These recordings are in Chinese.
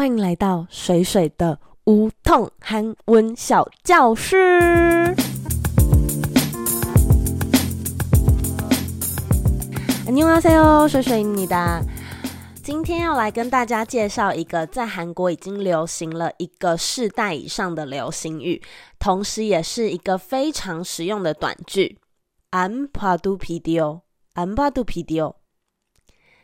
欢迎来到水水的无痛韩文小教室。안녕하세요，水水你的。今天要来跟大家介绍一个在韩国已经流行了一个世代以上的流行语，同时也是一个非常实用的短句。안봐도비디 오， 안봐도비디 오。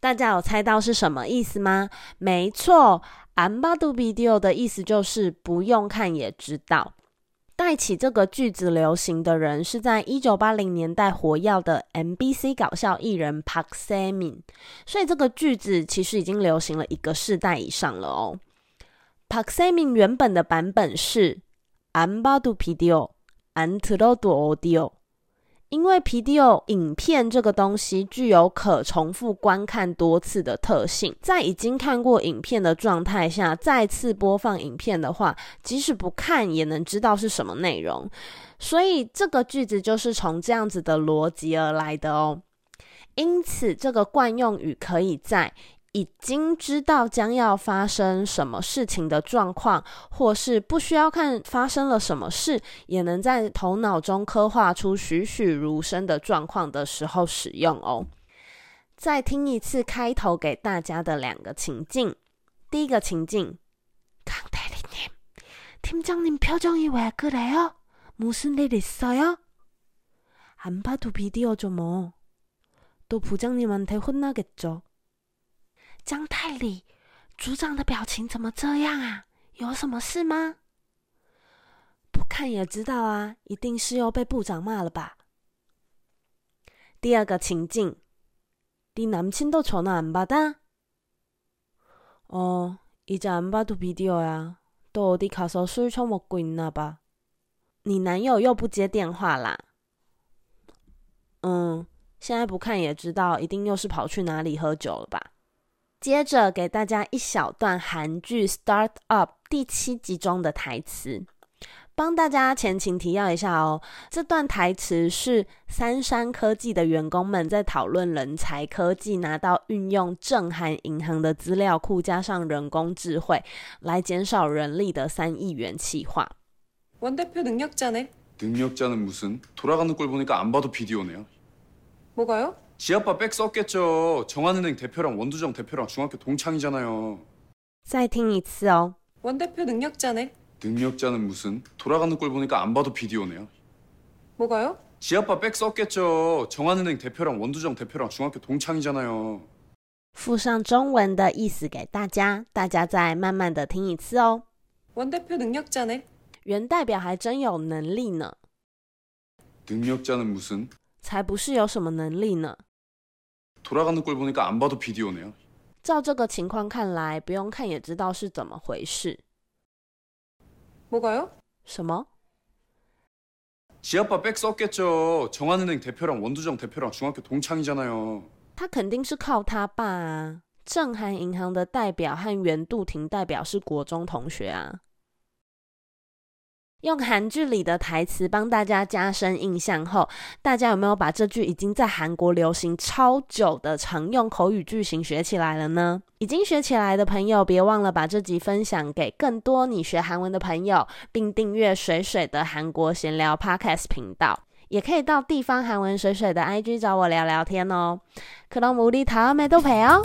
大家有猜到是什么意思吗？没错，"ambo do video 的意思就是不用看也知道。带起这个句子流行的人是在一九八零年代火药的 MBC 搞笑艺人 Park s e m i n 所以这个句子其实已经流行了一个世代以上了哦。Park s e m i n 原本的版本是 "ambo do video，antro do audio。因为 pdo 影片这个东西具有可重复观看多次的特性在已经看过影片的状态下再次播放影片的话即使不看也能知道是什么内容。所以这个句子就是从这样子的逻辑而来的哦。因此这个惯用语可以在已经知道将要发生什么事情的状况，或是不需要看发生了什么事，也能在头脑中刻画出栩栩如生的状况的时候使用哦。再听一次开头给大家的两个情境。第一个情境：강대리님팀장님표정이왜그래요무슨일있어요안봐도비디오죠뭐또부장님한테혼나겠죠 张太礼，组长的表情怎么这样啊？有什么事吗？不看也知道啊，一定是又被部长骂了吧。第二个情境，네남친도전화안받아어이제안봐도비디오야또어디가서술처먹고있나봐你男友又不接电话啦？嗯，现在不看也知道，一定又是跑去哪里喝酒了吧？ 接着给大家一小段韩剧《Start Up》第七集中的台词，帮大家前情提要一下哦。这段台词是三山科技的员工们在讨论人才科技拿到运用正韩银行的资料库，加上人工智慧来减少人力的三亿元企划。원대표능력자네능력자는무슨돌아가는꼴보니까안봐도비디오네요뭐가요 지 아빠 백 썼겠죠. 정한은행 대표랑 원두정 대표랑 중학교 동창이잖아요. 再听一次哦. 원 대표 능력자네. 능력자는 무슨 돌아가는 꼴 보니까 안 봐도 비디오네요. 뭐가요? 지 아빠 백 썼겠죠. 정한은행 대표랑 원두정 대표랑 중학교 동창이잖아요. 附上中文的意思给大家，大家再慢慢的听一次哦。원 대표 능력자네. 原代表还真有能力呢。 능력자는 무슨? 才不是有什么能力呢。 돌아가는 꼴 보니까 안 봐도 비디오네요. 照这个情况看来，不用看也知道是怎么回事。 뭐가요? 什么？ 지아빠 백 썼겠죠. 정한은행 대표랑 원두정 대표랑 중학교 동창이잖아요. 他肯定是靠他爸啊。正韩银行的代表和袁度婷代表是国中同学啊。 用韩剧里的台词帮大家加深印象后，大家有没有把这句已经在韩国流行超久的常用口语句型学起来了呢？已经学起来的朋友，别忘了把这集分享给更多你学韩文的朋友，并订阅水水的韩国闲聊 Podcast 频道，也可以到地方韩文水水的 IG 找我聊聊天哦。可能无力桃妹都陪哦。